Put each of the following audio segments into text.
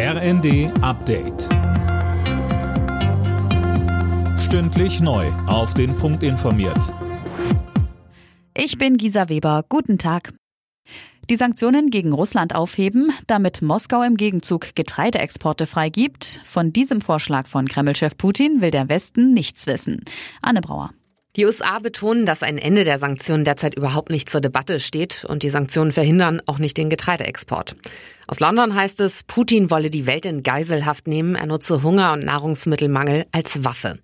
RND Update. Stündlich neu. Auf den Punkt informiert. Ich bin Gisa Weber. Guten Tag. Die Sanktionen gegen Russland aufheben, damit Moskau im Gegenzug Getreideexporte freigibt. Von diesem Vorschlag von Kremlchef Putin will der Westen nichts wissen. Anne Brauer. Die USA betonen, dass ein Ende der Sanktionen derzeit überhaupt nicht zur Debatte steht und die Sanktionen verhindern auch nicht den Getreideexport. Aus London heißt es, Putin wolle die Welt in Geiselhaft nehmen, er nutze Hunger und Nahrungsmittelmangel als Waffe.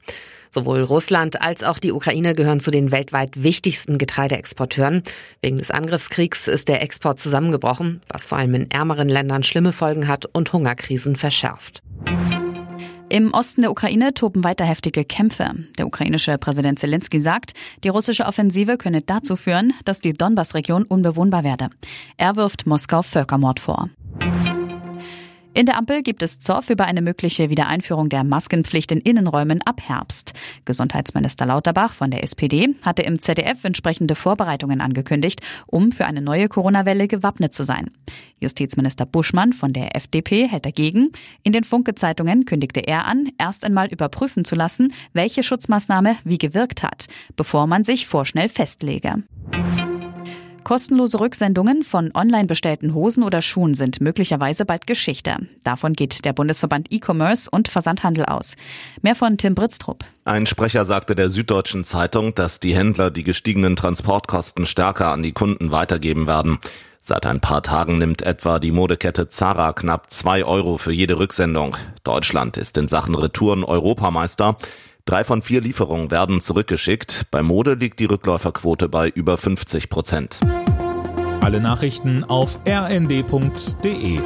Sowohl Russland als auch die Ukraine gehören zu den weltweit wichtigsten Getreideexporteuren. Wegen des Angriffskriegs ist der Export zusammengebrochen, was vor allem in ärmeren Ländern schlimme Folgen hat und Hungerkrisen verschärft. Im Osten der Ukraine toben weiter heftige Kämpfe. Der ukrainische Präsident Zelensky sagt, die russische Offensive könne dazu führen, dass die Donbass-Region unbewohnbar werde. Er wirft Moskau Völkermord vor. In der Ampel gibt es Zoff über eine mögliche Wiedereinführung der Maskenpflicht in Innenräumen ab Herbst. Gesundheitsminister Lauterbach von der SPD hatte im ZDF entsprechende Vorbereitungen angekündigt, um für eine neue Corona-Welle gewappnet zu sein. Justizminister Buschmann von der FDP hält dagegen. In den Funke-Zeitungen kündigte er an, erst einmal überprüfen zu lassen, welche Schutzmaßnahme wie gewirkt hat, bevor man sich vorschnell festlege. Kostenlose Rücksendungen von online bestellten Hosen oder Schuhen sind möglicherweise bald Geschichte. Davon geht der Bundesverband E-Commerce und Versandhandel aus. Mehr von Tim Britztrup. Ein Sprecher sagte der Süddeutschen Zeitung, dass die Händler die gestiegenen Transportkosten stärker an die Kunden weitergeben werden. Seit ein paar Tagen nimmt etwa die Modekette Zara knapp zwei Euro für jede Rücksendung. Deutschland ist in Sachen Retouren Europameister. Drei von vier Lieferungen werden zurückgeschickt. Bei Mode liegt die Rückläuferquote bei über 50 Prozent. Alle Nachrichten auf rnd.de